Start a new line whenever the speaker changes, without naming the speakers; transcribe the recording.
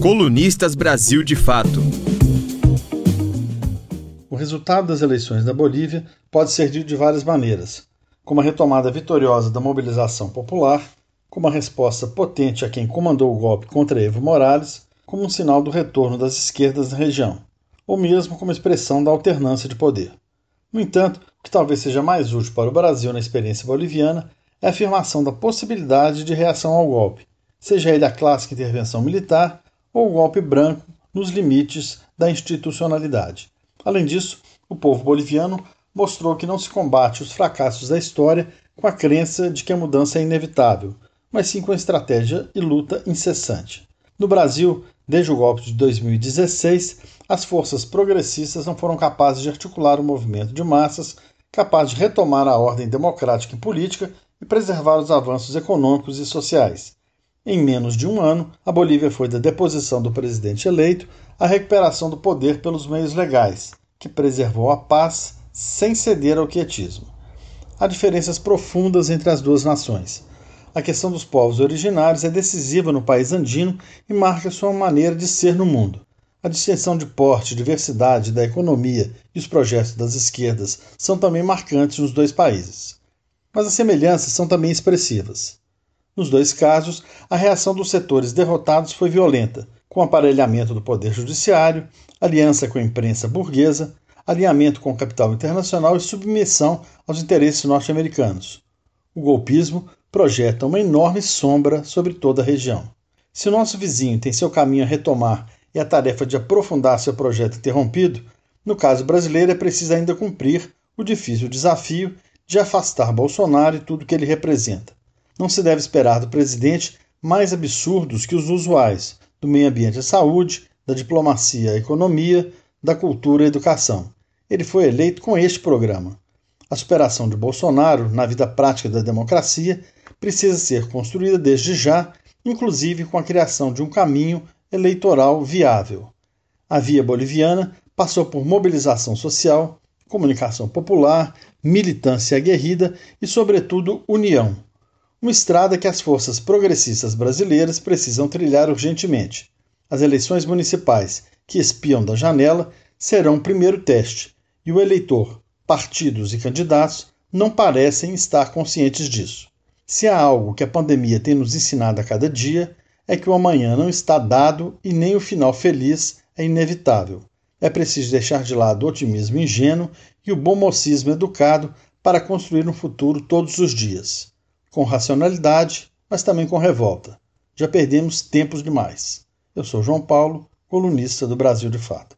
Colunistas Brasil de Fato.
O resultado das eleições da Bolívia pode ser dito de várias maneiras, como a retomada vitoriosa da mobilização popular, como a resposta potente a quem comandou o golpe contra Evo Morales, como um sinal do retorno das esquerdas na região, ou mesmo como expressão da alternância de poder. No entanto, o que talvez seja mais útil para o Brasil na experiência boliviana é a afirmação da possibilidade de reação ao golpe, seja ele a clássica intervenção militar ou golpe branco nos limites da institucionalidade. Além disso, o povo boliviano mostrou que não se combate os fracassos da história com a crença de que a mudança é inevitável, mas sim com estratégia e luta incessante. No Brasil, desde o golpe de 2016, as forças progressistas não foram capazes de articular um movimento de massas capaz de retomar a ordem democrática e política e preservar os avanços econômicos e sociais. Em menos de um ano, a Bolívia foi da deposição do presidente eleito à recuperação do poder pelos meios legais, que preservou a paz sem ceder ao quietismo. Há diferenças profundas entre as duas nações. A questão dos povos originários é decisiva no país andino e marca sua maneira de ser no mundo. A distinção de porte, diversidade da economia e os projetos das esquerdas são também marcantes nos dois países. Mas as semelhanças são também expressivas. Nos dois casos, a reação dos setores derrotados foi violenta, com aparelhamento do poder judiciário, aliança com a imprensa burguesa, alinhamento com o capital internacional e submissão aos interesses norte-americanos. O golpismo projeta uma enorme sombra sobre toda a região. Se o nosso vizinho tem seu caminho a retomar e a tarefa de aprofundar seu projeto interrompido, no caso brasileiro é preciso ainda cumprir o difícil desafio de afastar Bolsonaro e tudo que ele representa não se deve esperar do presidente mais absurdos que os usuais do meio ambiente à saúde, da diplomacia à economia, da cultura à educação. Ele foi eleito com este programa. A superação de Bolsonaro na vida prática da democracia precisa ser construída desde já, inclusive com a criação de um caminho eleitoral viável. A via boliviana passou por mobilização social, comunicação popular, militância aguerrida e, sobretudo, união uma estrada que as forças progressistas brasileiras precisam trilhar urgentemente. As eleições municipais, que espiam da janela, serão o primeiro teste, e o eleitor, partidos e candidatos não parecem estar conscientes disso. Se há algo que a pandemia tem nos ensinado a cada dia, é que o amanhã não está dado e nem o final feliz é inevitável. É preciso deixar de lado o otimismo ingênuo e o bom mocismo educado para construir um futuro todos os dias com racionalidade, mas também com revolta. Já perdemos tempos demais. Eu sou João Paulo, colunista do Brasil de Fato.